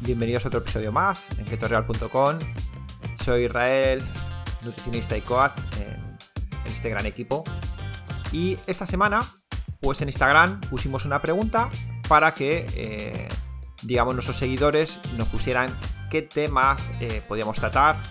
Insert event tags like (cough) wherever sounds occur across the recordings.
Bienvenidos a otro episodio más en ketoreal.com. Soy Israel, nutricionista y coach en, este gran equipo. Y esta semana, pues en Instagram pusimos una pregunta para que, eh, digamos, nuestros seguidores nos pusieran qué temas eh, podíamos tratar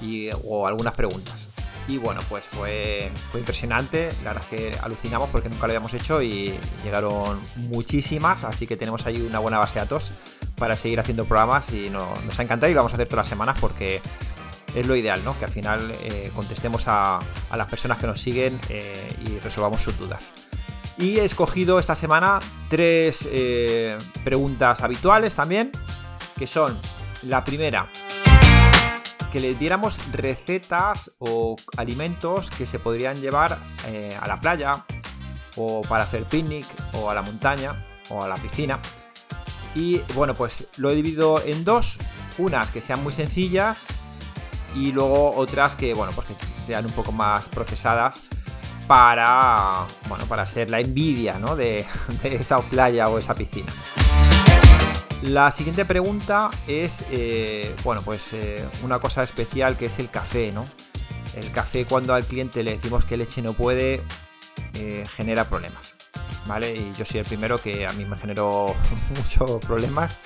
y, o algunas preguntas. Y bueno, pues fue, fue impresionante. La verdad es que alucinamos porque nunca lo habíamos hecho y llegaron muchísimas. Así que tenemos ahí una buena base de datos para seguir haciendo programas y nos ha encantado y lo vamos a hacer todas las semanas porque es lo ideal, ¿no? Que al final eh, contestemos a, las personas que nos siguen eh, y resolvamos sus dudas. Y he escogido esta semana tres eh, preguntas habituales también, que son la primera, que le diéramos recetas o alimentos que se podrían llevar a la playa o para hacer picnic o a la montaña o a la piscina. Y bueno, pues lo he dividido en dos. Unas que sean muy sencillas y luego otras que, bueno, pues que sean un poco más procesadas para, bueno, para ser la envidia, ¿no? De, (laughs) esa playa o esa piscina. La siguiente pregunta es, eh, bueno, pues eh, una cosa especial que es el café, ¿no? El café cuando al cliente le decimos que leche no puede, eh, genera problemas. ¿vale? Y yo soy el primero que a mí me generó (laughs) muchos problemas.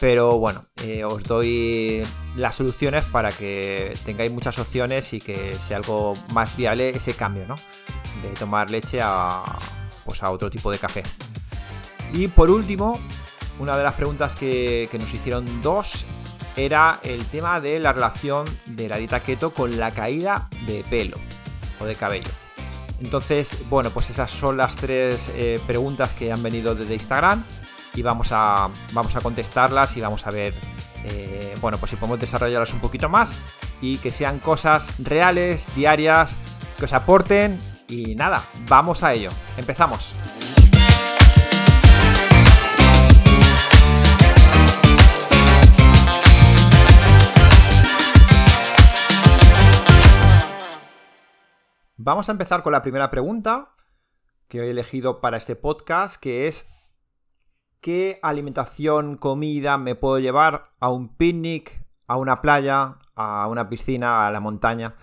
Pero bueno, os doy las soluciones para que tengáis muchas opciones y que sea algo más viable ese cambio, ¿no? De tomar leche a, pues a otro tipo de café. Y por último, una de las preguntas que, nos hicieron dos era el tema de la relación de la dieta keto con la caída de pelo o de cabello. Entonces, bueno, pues esas son las tres eh, preguntas que han venido desde Instagram y vamos a, vamos a contestarlas y vamos a ver, eh, bueno, pues si podemos desarrollarlas un poquito más y que sean cosas reales, diarias, que os aporten y nada, vamos a ello. Empezamos. Vamos a empezar con la primera pregunta que he elegido para este podcast, que es ¿qué alimentación, comida me puedo llevar a un picnic, a una playa, a una piscina, a la montaña,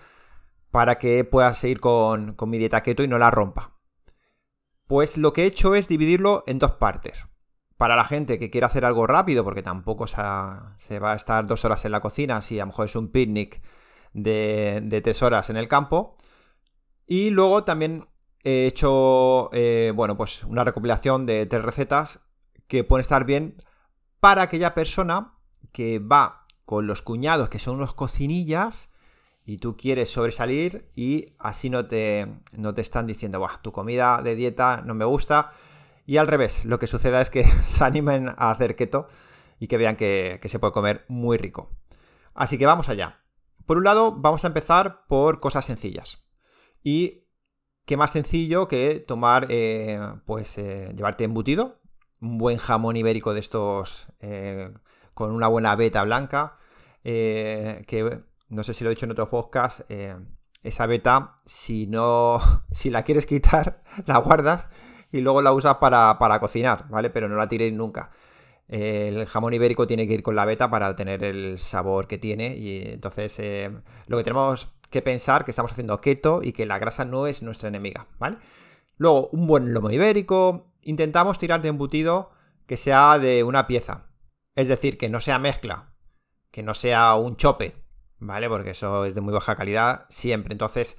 para que pueda seguir con, mi dieta keto y no la rompa? Pues lo que he hecho es dividirlo en dos partes. Para la gente que quiere hacer algo rápido, porque tampoco se, va a estar dos horas en la cocina, si a lo mejor es un picnic de, de tres horas en el campo, y luego también he hecho, eh, bueno, pues una recopilación de tres recetas que pueden estar bien para aquella persona que va con los cuñados que son unos cocinillas y tú quieres sobresalir y así no te, no te están diciendo, Buah, tu comida de dieta no me gusta. Y al revés, lo que suceda es que (laughs) se animen a hacer keto y que vean que, que se puede comer muy rico. Así que vamos allá. Por un lado, vamos a empezar por cosas sencillas. Y qué más sencillo que tomar, eh, pues, eh, llevarte embutido, un buen jamón ibérico de estos eh, con una buena beta blanca, que no sé si lo he dicho en otro podcast, esa beta, si no, (laughs) si la quieres quitar, (laughs) la guardas y luego la usas para, para cocinar, ¿vale? Pero no la tiréis nunca. El jamón ibérico tiene que ir con la beta para tener el sabor que tiene y entonces lo que tenemos que pensar que estamos haciendo keto y que la grasa no es nuestra enemiga, ¿vale? Luego, un buen lomo ibérico. Intentamos tirar de embutido que sea de una pieza. Es decir, que no sea mezcla, que no sea un chope, ¿vale? Porque eso es de muy baja calidad siempre. Entonces,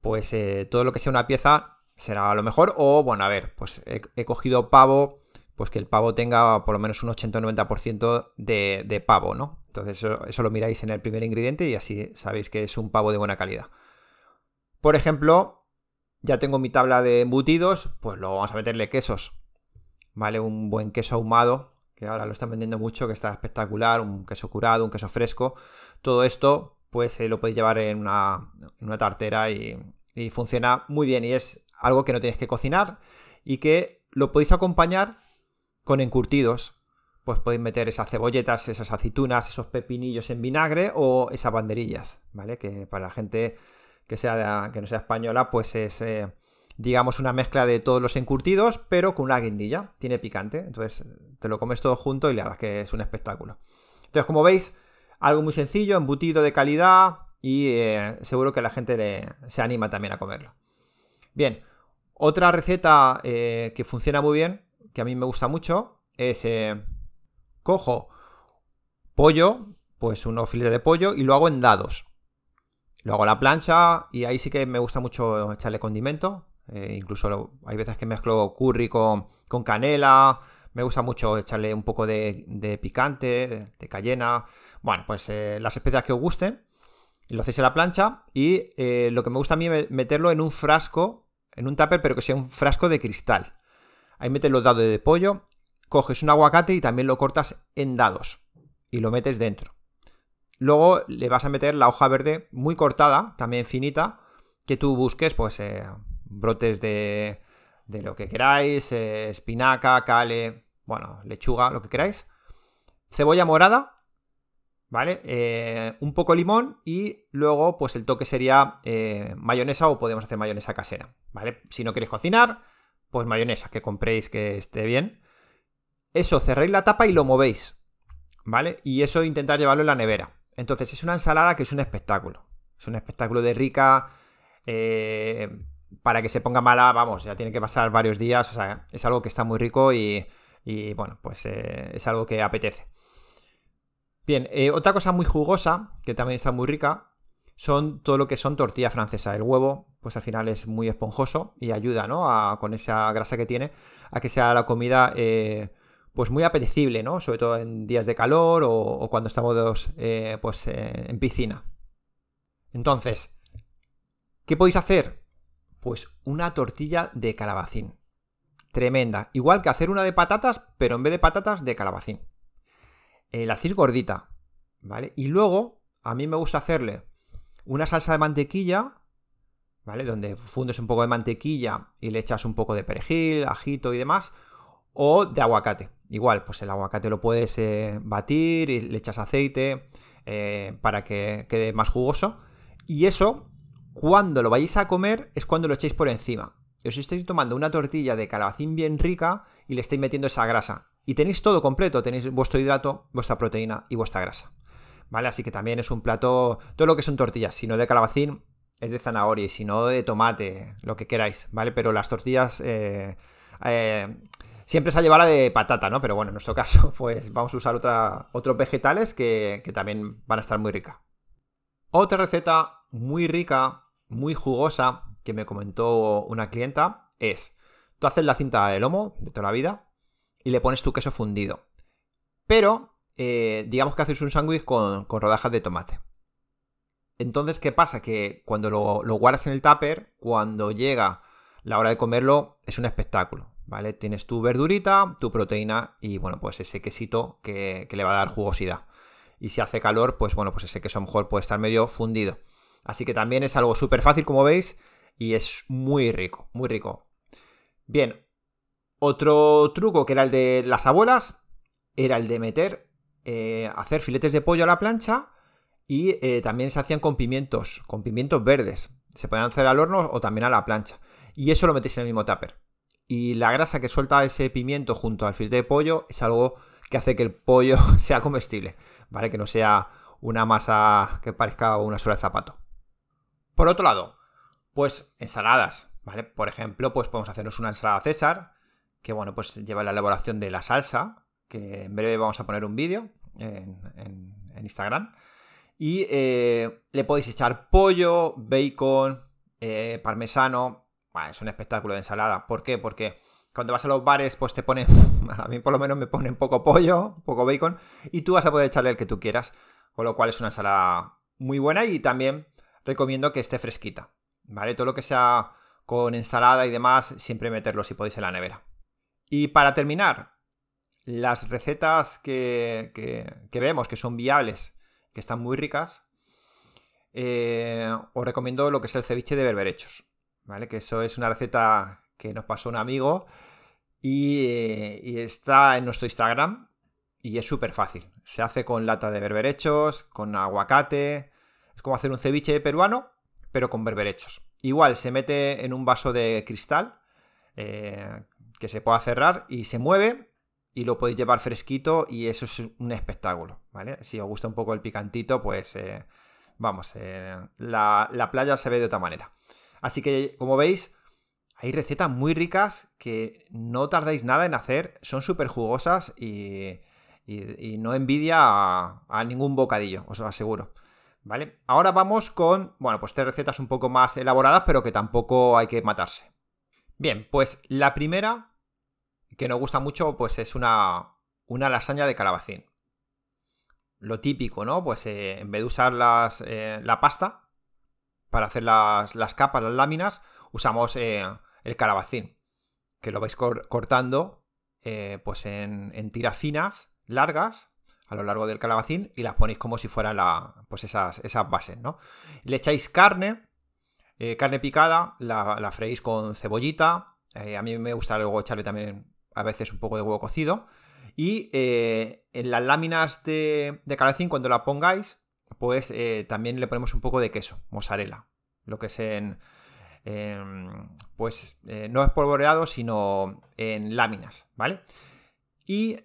pues eh, todo lo que sea una pieza será lo mejor. O, bueno, a ver, pues he, cogido pavo, pues que el pavo tenga por lo menos un 80-90% de, de pavo, ¿no? Entonces eso, lo miráis en el primer ingrediente y así sabéis que es un pavo de buena calidad. Por ejemplo, ya tengo mi tabla de embutidos, pues luego vamos a meterle quesos. ¿Vale? Un buen queso ahumado, que ahora lo están vendiendo mucho, que está espectacular, un queso curado, un queso fresco. Todo esto, pues eh, lo podéis llevar en una, tartera y, y funciona muy bien. Y es algo que no tenéis que cocinar y que lo podéis acompañar con encurtidos pues podéis meter esas cebolletas, esas aceitunas, esos pepinillos en vinagre o esas banderillas, ¿vale? Que para la gente que, sea que no sea española, pues es eh, digamos, una mezcla de todos los encurtidos, pero con una guindilla. Tiene picante, entonces te lo comes todo junto y la verdad es que es un espectáculo. Entonces, como veis, algo muy sencillo, embutido de calidad y eh, seguro que la gente se anima también a comerlo. Bien, otra receta eh, que funciona muy bien, que a mí me gusta mucho, es eh, cojo pollo, pues unos filetes de pollo y lo hago en dados. Lo hago a la plancha y ahí sí que me gusta mucho echarle condimento. Eh, incluso hay veces que mezclo curry con, canela. Me gusta mucho echarle un poco de, picante, de, cayena. Bueno, pues eh, las especias que os gusten. Lo hacéis a la plancha. Y lo que me gusta a mí es meterlo en un frasco, en un tupper, pero que sea un frasco de cristal. Ahí metes los dados de pollo. Coges un aguacate y también lo cortas en dados. Y lo metes dentro. Luego le vas a meter la hoja verde muy cortada, también finita, que tú busques, pues brotes de, de lo que queráis, eh, espinaca, cale, bueno, lechuga, lo que queráis. Cebolla morada, ¿vale? Eh, un poco limón y luego pues el toque sería eh, mayonesa o podemos hacer mayonesa casera, ¿vale? Si no queréis cocinar, pues mayonesa, que compréis que esté bien. Eso, cerréis la tapa y lo movéis, ¿vale? Y eso intentar llevarlo en la nevera. Entonces es una ensalada que es un espectáculo. Es un espectáculo de rica, para que se ponga mala, vamos, ya tiene que pasar varios días, o sea, es algo que está muy rico y, bueno, pues eh, es algo que apetece. Bien, eh, otra cosa muy jugosa, que también está muy rica, son todo lo que son tortillas francesas. El huevo, pues al final es muy esponjoso y ayuda, ¿no? con esa grasa que tiene, a que sea la comida, eh, pues muy apetecible, ¿no? Sobre todo en días de calor o, cuando estamos, pues, en piscina. Entonces, ¿qué podéis hacer? Pues una tortilla de calabacín. Tremenda. Igual que hacer una de patatas, pero en vez de patatas, de calabacín. Eh, la hacéis gordita, ¿vale? Y luego, a mí me gusta hacerle una salsa de mantequilla, ¿vale? Donde fundes un poco de mantequilla y le echas un poco de perejil, ajito y demás. O de aguacate. Igual, pues el aguacate lo puedes eh, batir y le echas aceite eh, para que quede más jugoso. Y eso cuando lo vayáis a comer es cuando lo echéis por encima. Os estáis tomando una tortilla de calabacín bien rica y le estáis metiendo esa grasa. Y tenéis todo completo, tenéis vuestro hidrato, vuestra proteína y vuestra grasa. ¿Vale? Así que también es un plato, todo lo que son tortillas, si no de calabacín, es de zanahoria, si no de tomate, lo que queráis, ¿vale? Pero las tortillas eh, eh, siempre se ha llevado la de patata, ¿no? Pero bueno, en nuestro caso, (laughs) pues vamos a usar otros vegetales que, que también van a estar muy ricas. Otra receta muy rica, muy jugosa, que me comentó una clienta, es, tú haces la cinta de lomo de toda la vida y le pones tu queso fundido. Pero, eh, digamos que haces un sándwich con, rodajas de tomate. Entonces, ¿qué pasa? Que cuando lo, guardas en el tupper, cuando llega la hora de comerlo, es un espectáculo, ¿vale? Tienes tu verdurita, tu proteína y, bueno, pues ese quesito que le va a dar jugosidad y si hace calor, pues bueno, pues ese queso a lo mejor puede estar medio fundido. Así que también es algo súper fácil, como veis, y es muy rico, muy rico. Bien, otro truco que era el de las abuelas, era el de meter, eh, hacer filetes de pollo a la plancha y eh, también se hacían con pimientos, con pimientos verdes. Se pueden hacer al horno o también a la plancha. Y eso lo metéis en el mismo tupper. Y la grasa que suelta ese pimiento junto al filete de pollo es algo que hace que el pollo (laughs) sea comestible. ¿vale? Que no sea una masa que parezca una sola de zapato. Por otro lado, pues ensaladas, ¿vale? Por ejemplo, pues podemos hacernos una ensalada César, que bueno, pues lleva la elaboración de la salsa, que en breve vamos a poner un vídeo en, Instagram. Y eh, le podéis echar pollo, bacon, eh, parmesano. es un espectáculo de ensalada. ¿Por qué? Porque cuando vas a los bares, pues te ponen, (laughs) a mí por lo menos me ponen poco pollo, poco bacon, y tú vas a poder echarle el que tú quieras, con lo cual es una ensalada muy buena y también recomiendo que esté fresquita, ¿vale? Todo lo que sea con ensalada y demás, siempre meterlo si podéis en la nevera. Y para terminar, las recetas que, que, vemos que son viables, que están muy ricas, eh, os recomiendo lo que es el ceviche de berberechos, ¿vale? Que eso es una receta que nos pasó un amigo y, está en nuestro Instagram y es súper fácil. Se hace con lata de berberechos, con aguacate. Es como hacer un ceviche peruano, pero con berberechos. igual se mete en un vaso de cristal eh, que se pueda cerrar y se mueve y lo podéis llevar fresquito y eso es un espectáculo, ¿vale? Si os gusta un poco el picantito, pues eh, vamos, la, la playa se ve de otra manera. Así que, como veis, hay recetas muy ricas que no tardáis nada en hacer, son súper jugosas y, no envidia a, ningún bocadillo, os lo aseguro. ¿Vale? Ahora vamos con, bueno, pues tres recetas un poco más elaboradas, pero que tampoco hay que matarse. Bien, pues la primera, que nos gusta mucho, pues es una, una lasaña de calabacín. Lo típico, ¿no? Pues eh, en vez de usar las, eh, la pasta para hacer las, las, capas, las láminas, usamos eh, el calabacín, que lo vais cortando pues en, en tiras finas, largas, a lo largo del calabacín y las ponéis como si fueran la, pues esas, esas bases, ¿no? Le echáis carne, carne picada, la, freís con cebollita, a mí me gusta luego echarle también a veces un poco de huevo cocido, y eh, en las láminas de, de, calabacín cuando la pongáis, pues también le ponemos un poco de queso, mozzarella, lo que es en... pues no es polvoreado, sino en láminas, ¿vale? Y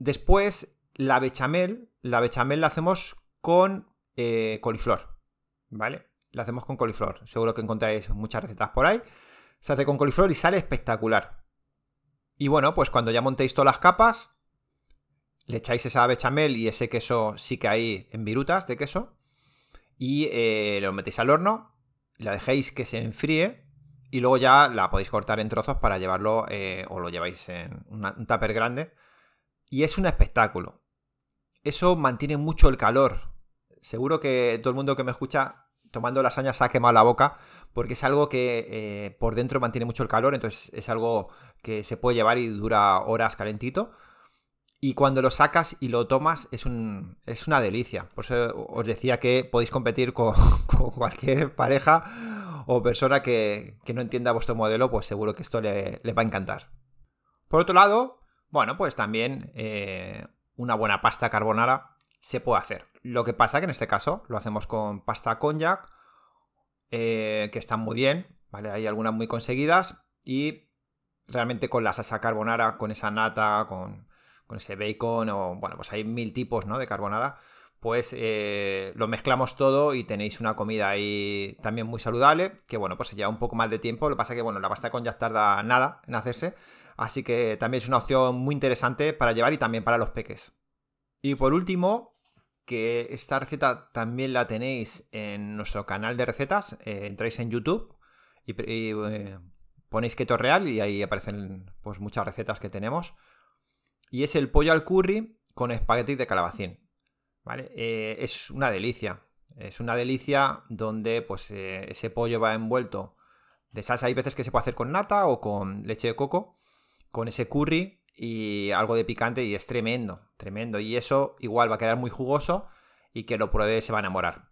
Después, la bechamel, la bechamel la hacemos con eh, coliflor, ¿vale? La hacemos con coliflor. Seguro que encontráis muchas recetas por ahí. Se hace con coliflor y sale espectacular. Y bueno, pues cuando ya montéis todas las capas, le echáis esa bechamel y ese queso sí que hay en virutas de queso. Y eh, lo metéis al horno, la dejéis que se enfríe y luego ya la podéis cortar en trozos para llevarlo eh, o lo lleváis en un tupper grande y es un espectáculo. Eso mantiene mucho el calor. Seguro que todo el mundo que me escucha tomando lasaña se ha quemado la boca porque es algo que eh, por dentro mantiene mucho el calor, entonces es algo que se puede llevar y dura horas calentito. Y cuando lo sacas y lo tomas es, un, es una delicia. Por eso os decía que podéis competir con, (laughs) cualquier pareja o persona que, no entienda vuestro modelo, pues seguro que esto le, le va a encantar. Por otro lado, bueno, pues también eh, una buena pasta carbonara se puede hacer. Lo que pasa que en este caso lo hacemos con pasta cognac, eh, que están muy bien, ¿vale? Hay algunas muy conseguidas y realmente con la salsa carbonara, con esa nata, con, ese bacon o, bueno, pues hay mil tipos, ¿no? De carbonara, pues eh, lo mezclamos todo y tenéis una comida ahí también muy saludable, que bueno, pues lleva un poco más de tiempo, lo que pasa que, bueno, la pasta cognac tarda nada en hacerse, Así que también es una opción muy interesante para llevar y también para los peques. Y por último, que esta receta también la tenéis en nuestro canal de recetas. Eh, entráis en YouTube y, eh, ponéis keto real y ahí aparecen pues, muchas recetas que tenemos. Y es el pollo al curry con espaguetis de calabacín. ¿Vale? Eh, es una delicia. Es una delicia donde pues, ese pollo va envuelto de salsa. Hay veces que se puede hacer con nata o con leche de coco con ese curry y algo de picante y es tremendo, tremendo. Y eso igual va a quedar muy jugoso y que lo pruebe se va a enamorar.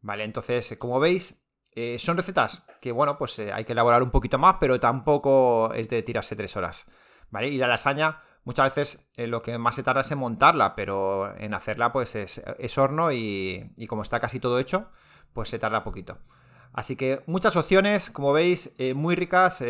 Vale, entonces, como veis, eh, son recetas que, bueno, pues eh, hay que elaborar un poquito más, pero tampoco es de tirarse tres horas. ¿Vale? Y la lasaña, muchas veces eh, lo que más se tarda es en montarla, pero en hacerla, pues es, horno y, y, como está casi todo hecho, pues se tarda poquito. Así que muchas opciones, como veis, muy ricas.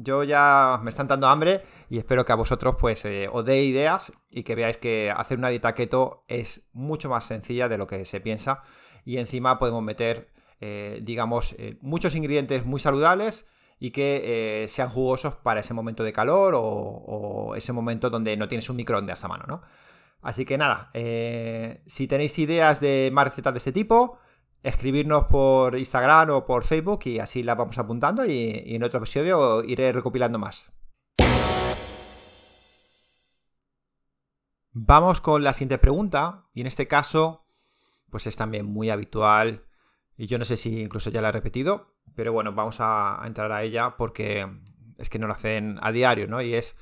Yo ya me están dando hambre y espero que a vosotros pues eh, os dé ideas y que veáis que hacer una dieta keto es mucho más sencilla de lo que se piensa y encima podemos meter eh, digamos eh, muchos ingredientes muy saludables y que sean jugosos para ese momento de calor o, ese momento donde no tienes un microondas a mano, ¿no? Así que nada, si tenéis ideas de más recetas de este tipo, escribirnos por Instagram o por Facebook y así las vamos apuntando y, en otro episodio iré recopilando más. Vamos con la siguiente pregunta y en este caso pues es también muy habitual y yo no sé si incluso ya la he repetido, pero bueno, vamos a, entrar a ella porque es que no lo hacen a diario, ¿no? Y es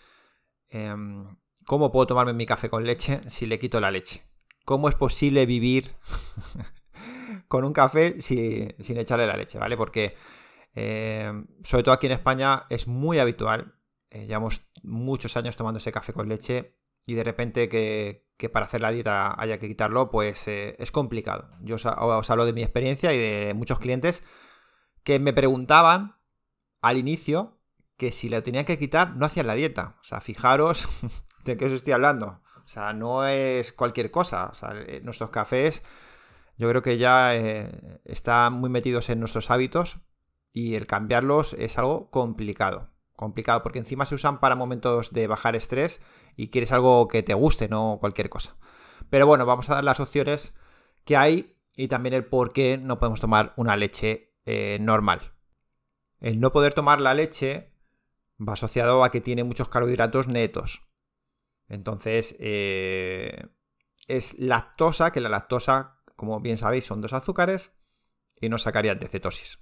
em, ¿cómo puedo tomarme mi café con leche si le quito la leche? ¿Cómo es posible vivir (laughs) con un café sin echarle la leche, ¿vale? Porque eh, sobre todo aquí en España es muy habitual. Eh, llevamos muchos años tomando ese café con leche y de repente que, para hacer la dieta haya que quitarlo, pues eh, es complicado. Yo os, hablo de mi experiencia y de muchos clientes que me preguntaban al inicio que si le tenían que quitar no hacían la dieta. O sea, fijaros (laughs) de qué os estoy hablando. O sea, no es cualquier cosa. O sea, nuestros cafés yo creo que ya eh, están muy metidos en nuestros hábitos y el cambiarlos es algo complicado. Complicado porque encima se usan para momentos de bajar estrés y quieres algo que te guste, no cualquier cosa. Pero bueno, vamos a dar las opciones que hay y también el por qué no podemos tomar una leche eh, normal. El no poder tomar la leche va asociado a que tiene muchos carbohidratos netos. Entonces, eh, es lactosa, que la lactosa, como bien sabéis, son dos azúcares y nos sacaría de cetosis.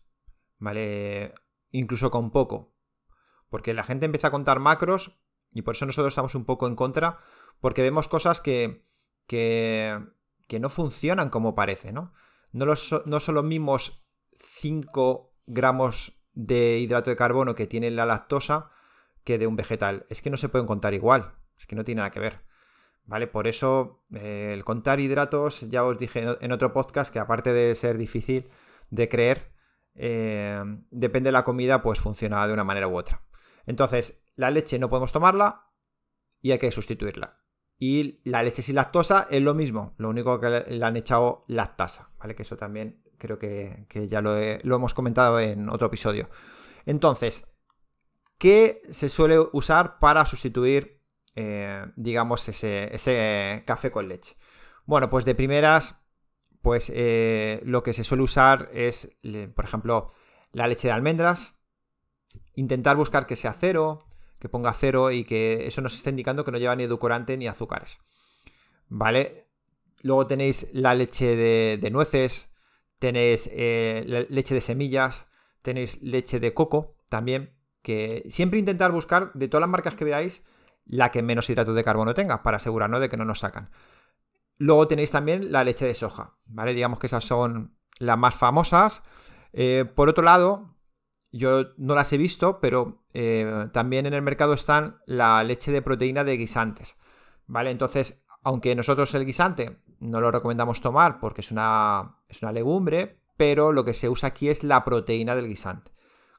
¿Vale? Incluso con poco. Porque la gente empieza a contar macros y por eso nosotros estamos un poco en contra, porque vemos cosas que, que, no funcionan como parece, ¿no? No, no son los mismos 5 gramos de hidrato de carbono que tiene la lactosa que de un vegetal. Es que no se pueden contar igual, es que no tiene nada que ver. ¿Vale? Por eso eh, el contar hidratos, ya os dije en otro podcast que aparte de ser difícil de creer, eh, depende de la comida, pues funciona de una manera u otra. Entonces, la leche no podemos tomarla y hay que sustituirla. Y la leche sin lactosa es lo mismo, lo único que le han echado lactasa, ¿vale? Que eso también creo que, ya lo, hemos comentado en otro episodio. Entonces, ¿qué se suele usar para sustituir, eh, digamos, ese, café con leche? Bueno, pues de primeras, pues eh, lo que se suele usar es, por ejemplo, la leche de almendras, intentar buscar que sea cero, que ponga cero y que eso nos esté indicando que no lleva ni edulcorante ni azúcares. ¿Vale? Luego tenéis la leche de nueces, tenéis eh, leche de semillas, tenéis leche de coco también, que siempre intentar buscar de todas las marcas que veáis la que menos hidratos de carbono tenga para asegurarnos de que no nos sacan. Luego tenéis también la leche de soja, ¿vale? Digamos que esas son las más famosas. Eh, por otro lado, yo no las he visto, pero eh, también en el mercado están la leche de proteína de guisantes, ¿vale? Entonces, aunque nosotros el guisante no lo recomendamos tomar porque es una, es una legumbre, pero lo que se usa aquí es la proteína del guisante.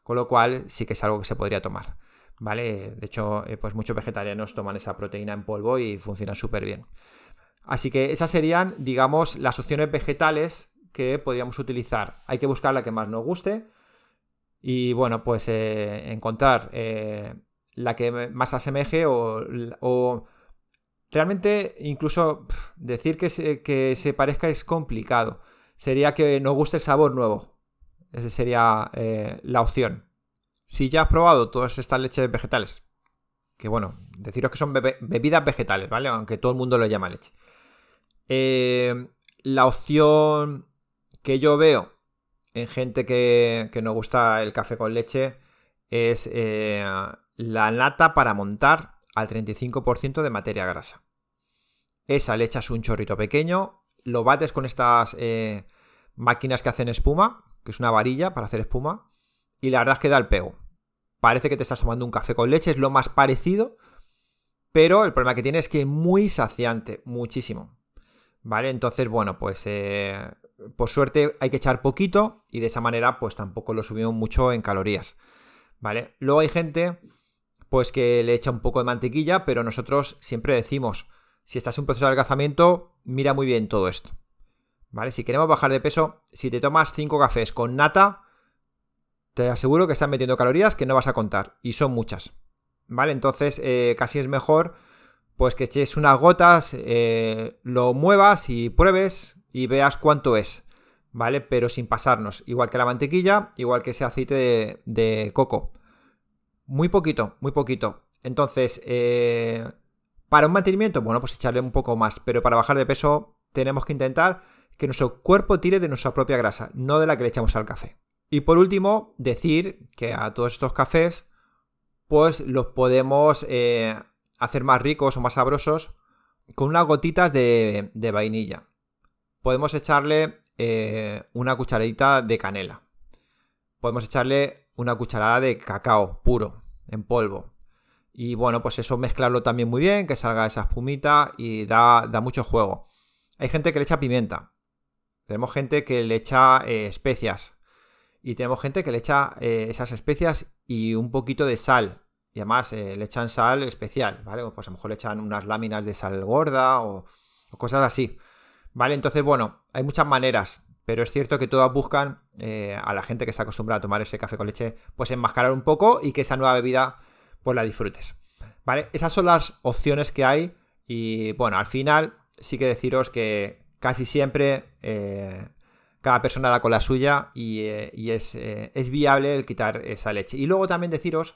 Con lo cual sí que es algo que se podría tomar. ¿Vale? De hecho, eh, pues muchos vegetarianos toman esa proteína en polvo y funciona súper bien. Así que esas serían, digamos, las opciones vegetales que podríamos utilizar. Hay que buscar la que más nos guste. Y bueno, pues eh, encontrar eh, la que más asemeje o, Realmente, incluso decir que se, que se parezca es complicado. Sería que nos guste el sabor nuevo. Esa sería la opción. Si ya has probado todas estas leches vegetales, que bueno, deciros que son bebidas vegetales, ¿vale? Aunque todo el mundo lo llama leche. Eh, la opción que yo veo en gente que, que nos gusta el café con leche es eh, la nata para montar al 35% de materia grasa. Esa le echas un chorrito pequeño, lo bates con estas eh, máquinas que hacen espuma, que es una varilla para hacer espuma, y la verdad es que da el pego. Parece que te estás tomando un café con leche, es lo más parecido, pero el problema que tiene es que es muy saciante, muchísimo. ¿Vale? Entonces, bueno, pues eh, por suerte hay que echar poquito y de esa manera pues tampoco lo subimos mucho en calorías. ¿Vale? Luego hay gente pues que le echa un poco de mantequilla, pero nosotros siempre decimos, si estás en un proceso de adelgazamiento, mira muy bien todo esto. ¿Vale? Si queremos bajar de peso, si te tomas 5 cafés con nata, te aseguro que están metiendo calorías que no vas a contar. Y son muchas. ¿Vale? Entonces, eh, casi es mejor pues que eches unas gotas, eh, lo muevas y pruebes y veas cuánto es. ¿Vale? Pero sin pasarnos. Igual que la mantequilla, igual que ese aceite de, coco. Muy poquito, muy poquito. Entonces, eh, para un mantenimiento, bueno, pues echarle un poco más, pero para bajar de peso tenemos que intentar que nuestro cuerpo tire de nuestra propia grasa, no de la que le echamos al café. Y por último, decir que a todos estos cafés, pues los podemos eh, hacer más ricos o más sabrosos con unas gotitas de, vainilla. Podemos echarle eh, una cucharadita de canela. Podemos echarle una cucharada de cacao puro, en polvo. Y bueno, pues eso mezclarlo también muy bien, que salga esa espumita y da, mucho juego. Hay gente que le echa pimienta. Tenemos gente que le echa eh, especias. Y tenemos gente que le echa eh, esas especias y un poquito de sal. Y además eh, le echan sal especial, ¿vale? Pues a lo mejor le echan unas láminas de sal gorda o, o cosas así. ¿Vale? Entonces, bueno, hay muchas maneras. Pero es cierto que todas buscan eh, a la gente que está acostumbrada a tomar ese café con leche, pues enmascarar un poco y que esa nueva bebida, pues la disfrutes. ¿Vale? Esas son las opciones que hay. Y bueno, al final sí que deciros que casi siempre cada persona da con la suya y, eh, es, es, viable el quitar esa leche. Y luego también deciros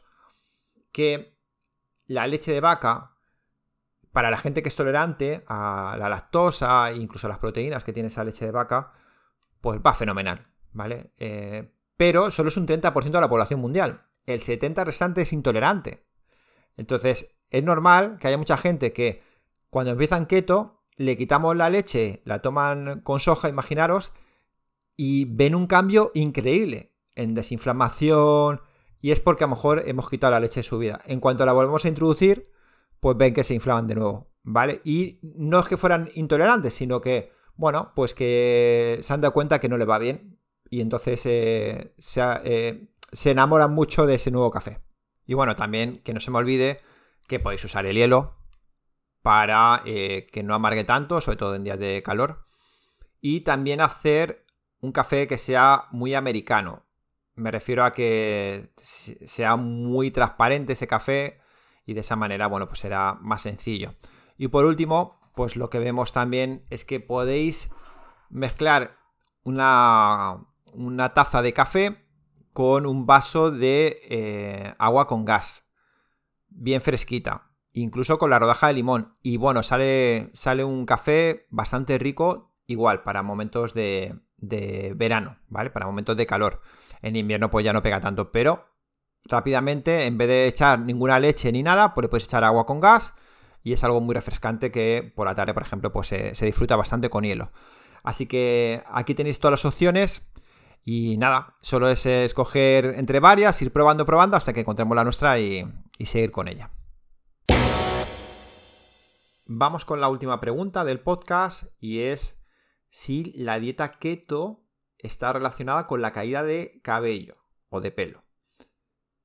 que la leche de vaca, para la gente que es tolerante a la lactosa, incluso a las proteínas que tiene esa leche de vaca, pues va fenomenal, ¿vale? Eh, pero solo es un 30% de la población mundial. El 70% restante es intolerante. Entonces, es normal que haya mucha gente que cuando empiezan keto, le quitamos la leche, la toman con soja, imaginaros, y ven un cambio increíble en desinflamación, y es porque a lo mejor hemos quitado la leche de su vida. En cuanto la volvemos a introducir, pues ven que se inflaman de nuevo, ¿vale? Y no es que fueran intolerantes, sino que bueno, pues que se han dado cuenta que no le va bien y entonces eh, eh, se, enamoran mucho de ese nuevo café. Y bueno, también que no se me olvide que podéis usar el hielo para eh, que no amargue tanto, sobre todo en días de calor. Y también hacer un café que sea muy americano. Me refiero a que sea muy transparente ese café y de esa manera, bueno, pues será más sencillo. Y por último, pues lo que vemos también es que podéis mezclar una, una taza de café con un vaso de eh, agua con gas, bien fresquita, incluso con la rodaja de limón. Y bueno, sale, sale un café bastante rico, igual, para momentos de, de verano, ¿vale? Para momentos de calor. En invierno pues ya no pega tanto, pero rápidamente, en vez de echar ninguna leche ni nada, pues le puedes echar agua con gas y es algo muy refrescante que por la tarde, por ejemplo, pues se, disfruta bastante con hielo. Así que aquí tenéis todas las opciones y nada, solo es escoger entre varias, ir probando, probando hasta que encontremos la nuestra y, y seguir con ella. Vamos con la última pregunta del podcast y es si la dieta keto está relacionada con la caída de cabello o de pelo.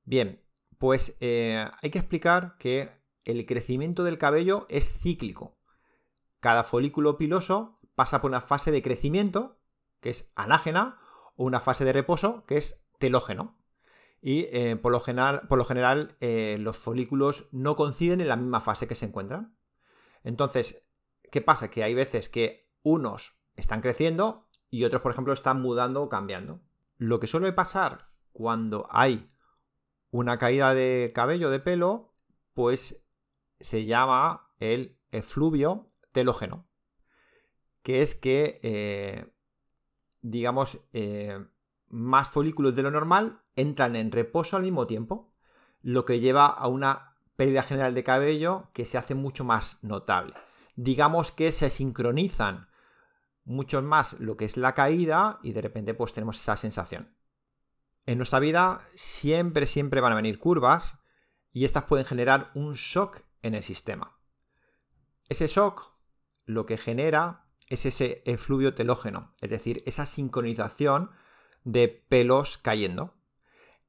Bien, pues eh, hay que explicar que el crecimiento del cabello es cíclico. Cada folículo piloso pasa por una fase de crecimiento, que es anágena, o una fase de reposo, que es telógeno. Y eh, por lo general, eh, los folículos no coinciden en la misma fase que se encuentran. Entonces, ¿qué pasa? Que hay veces que unos están creciendo y otros, por ejemplo, están mudando o cambiando. Lo que suele pasar cuando hay una caída de cabello, de pelo, pues se llama el efluvio telógeno, que es que, eh, digamos, eh, más folículos de lo normal entran en reposo al mismo tiempo, lo que lleva a una pérdida general de cabello que se hace mucho más notable. Digamos que se sincronizan mucho más lo que es la caída y de repente pues tenemos esa sensación. En nuestra vida siempre, siempre van a venir curvas y estas pueden generar un shock en el sistema. Ese shock lo que genera es ese efluvio telógeno, es decir, esa sincronización de pelos cayendo.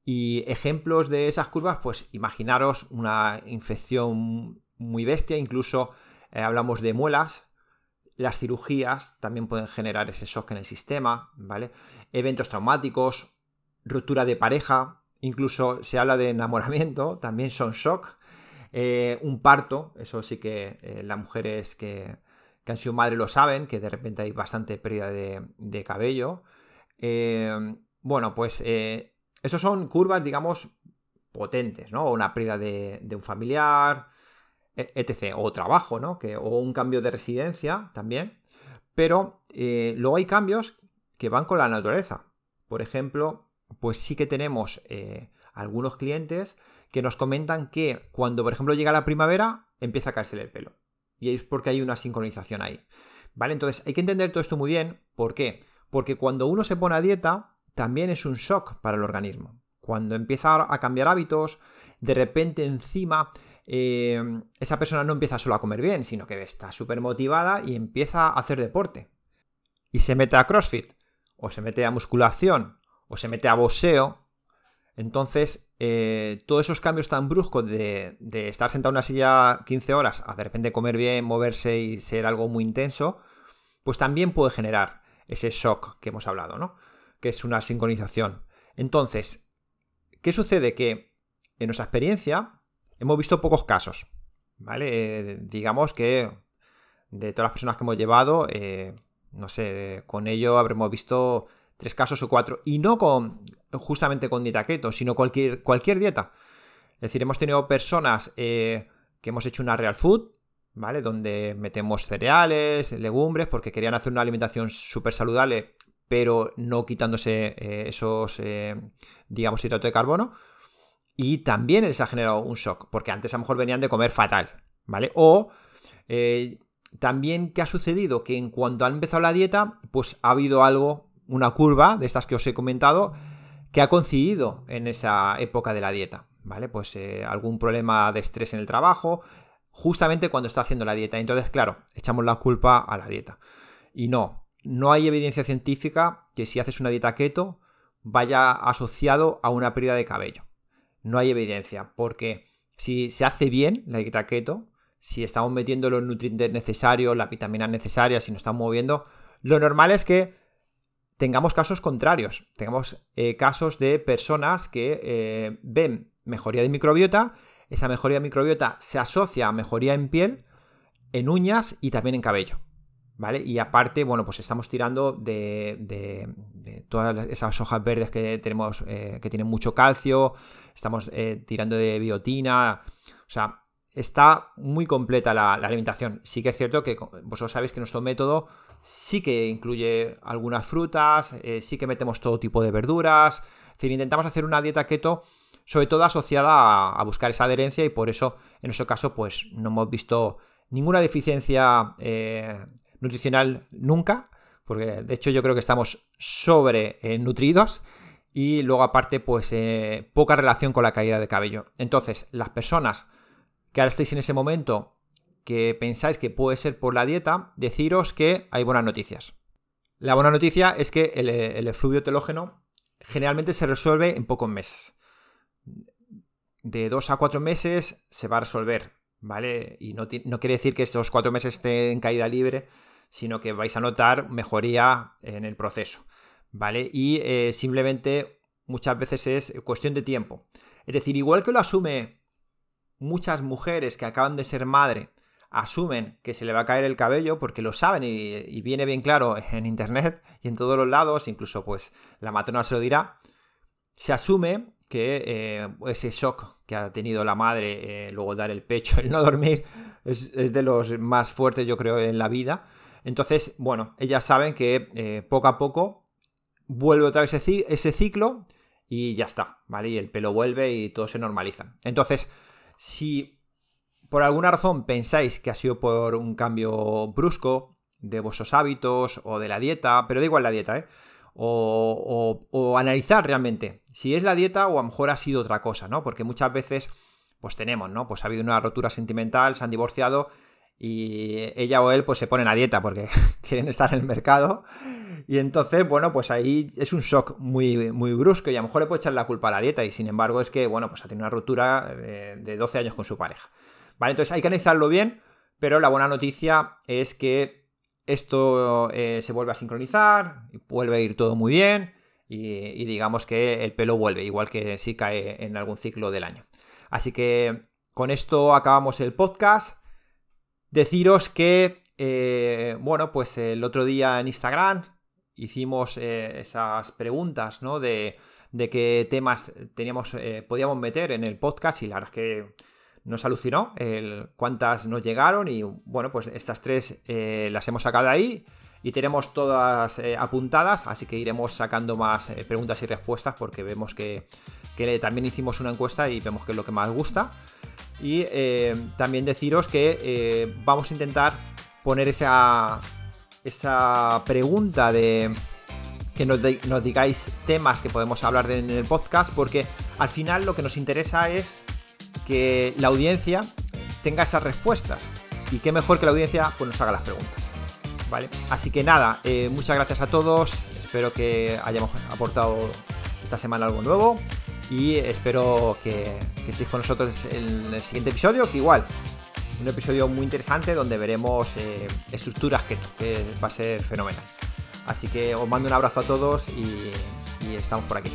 Y ejemplos de esas curvas, pues imaginaros una infección muy bestia, incluso eh, hablamos de muelas. Las cirugías también pueden generar ese shock en el sistema, ¿vale? Eventos traumáticos, ruptura de pareja, incluso se habla de enamoramiento, (laughs) también son shock. Eh, un parto, eso sí que eh, las mujeres que, han sido madre lo saben, que de repente hay bastante pérdida de, cabello. Eh, bueno, pues esos son curvas, digamos, potentes, ¿no? Una pérdida de, un familiar, etc. O trabajo, ¿no? Que, o un cambio de residencia también. Pero luego hay cambios que van con la naturaleza. Por ejemplo, pues sí que tenemos algunos clientes que nos comentan que cuando, por ejemplo, llega la primavera, empieza a caerse el pelo. Y es porque hay una sincronización ahí. ¿Vale? Entonces hay que entender todo esto muy bien. ¿Por qué? Porque cuando uno se pone a dieta, también es un shock para el organismo. Cuando empieza a cambiar hábitos, de repente encima eh, esa persona no empieza solo a comer bien, sino que está súper motivada y empieza a hacer deporte. Y se mete a CrossFit, o se mete a musculación, o se mete a boxeo, entonces eh, todos esos cambios tan bruscos de, estar sentado en una silla 15 horas a de repente comer bien, moverse y ser algo muy intenso, pues también puede generar ese shock que hemos hablado, ¿no? Que es una sincronización. Entonces, ¿qué sucede? Que en nuestra experiencia hemos visto pocos casos, ¿vale? Eh, digamos que de todas las personas que hemos llevado, eh, no sé, con ello habremos visto tres casos o cuatro, y no con justamente con dieta keto, sino cualquier, cualquier dieta. Es decir, hemos tenido personas eh, que hemos hecho una real food, ¿vale? Donde metemos cereales, legumbres, porque querían hacer una alimentación súper saludable, pero no quitándose esos, digamos, hidratos de carbono. Y también les ha generado un shock, porque antes a lo mejor venían de comer fatal, ¿vale? O eh, también, ¿qué ha sucedido? Que en cuanto han empezado la dieta, pues ha habido algo, una curva de estas que os he comentado, que ha coincidido en esa época de la dieta, ¿vale? Pues eh, algún problema de estrés en el trabajo, justamente cuando está haciendo la dieta. Entonces, claro, echamos la culpa a la dieta. Y no, no hay evidencia científica que si haces una dieta keto vaya asociado a una pérdida de cabello no hay evidencia, porque si se hace bien la dieta keto, si estamos metiendo los nutrientes necesarios, las vitaminas necesarias, si nos estamos moviendo, lo normal es que tengamos casos contrarios, tengamos eh, casos de personas que eh, ven mejoría de microbiota, esa mejoría de microbiota se asocia a mejoría en piel, en uñas y también en cabello. ¿Vale? Y aparte, bueno, pues estamos tirando de, todas esas hojas verdes que tenemos, eh, que tienen mucho calcio, estamos eh, tirando de biotina, o sea, está muy completa la, alimentación. Sí que es cierto que vosotros sabéis que nuestro método sí que incluye algunas frutas, eh, sí que metemos todo tipo de verduras, es decir, intentamos hacer una dieta keto sobre todo asociada a, buscar esa adherencia y por eso en nuestro caso pues no hemos visto ninguna deficiencia nutricional nunca, porque de hecho yo creo que estamos sobre eh, nutridos y luego aparte pues eh, poca relación con la caída de cabello. Entonces, las personas que ahora estáis en ese momento que pensáis que puede ser por la dieta, deciros que hay buenas noticias. La buena noticia es que el, el efluvio telógeno generalmente se resuelve en pocos meses. De dos a cuatro meses se va a resolver, ¿vale? Y no, no quiere decir que estos cuatro meses estén en caída libre, sino que vais a notar mejoría en el proceso, ¿vale? Y eh, simplemente muchas veces es cuestión de tiempo. Es decir, igual que lo asume muchas mujeres que acaban de ser madre, asumen que se le va a caer el cabello porque lo saben y, viene bien claro en internet y en todos los lados, incluso pues la matrona se lo dirá, se asume que eh, ese shock que ha tenido la madre, eh, luego dar el pecho, el no dormir, es, de los más fuertes yo creo en la vida entonces, bueno, ellas saben que eh, poco a poco vuelve otra vez ese ciclo y ya está, ¿vale? Y el pelo vuelve y todo se normaliza. Entonces, si por alguna razón pensáis que ha sido por un cambio brusco de vuestros hábitos o de la dieta, pero da igual la dieta, ¿eh? O, analizar realmente si es la dieta o a lo mejor ha sido otra cosa, ¿no? Porque muchas veces, pues tenemos, ¿no? Pues ha habido una rotura sentimental, se han divorciado y ella o él pues se ponen a dieta porque (laughs) quieren estar en el mercado y entonces bueno pues ahí es un shock muy, muy brusco y a lo mejor le puede echar la culpa a la dieta y sin embargo es que bueno pues ha tenido una ruptura de, 12 años con su pareja vale entonces hay que analizarlo bien pero la buena noticia es que esto eh, se vuelve a sincronizar vuelve a ir todo muy bien y, digamos que el pelo vuelve igual que si cae en algún ciclo del año así que con esto acabamos el podcast Deciros que, eh, bueno, pues el otro día en Instagram hicimos eh, esas preguntas, ¿no? De, de qué temas teníamos, podíamos meter en el podcast y la verdad es que nos alucinó cuántas nos llegaron y bueno, pues estas tres las hemos sacado ahí y tenemos todas apuntadas, así que iremos sacando más preguntas y respuestas porque vemos que, también hicimos una encuesta y vemos que es lo que más gusta. Y eh, también deciros que eh, vamos a intentar poner esa, esa pregunta de que nos, digáis temas que podemos hablar en el podcast, porque al final lo que nos interesa es que la audiencia tenga esas respuestas. Y qué mejor que la audiencia pues, nos haga las preguntas. ¿Vale? Así que nada, eh, muchas gracias a todos. Espero que hayamos aportado esta semana algo nuevo y espero que, estéis con nosotros en el siguiente episodio, que igual, un episodio muy interesante donde veremos eh, estructuras que, que, va a ser fenomenal. Así que os mando un abrazo a todos y estamos por aquí.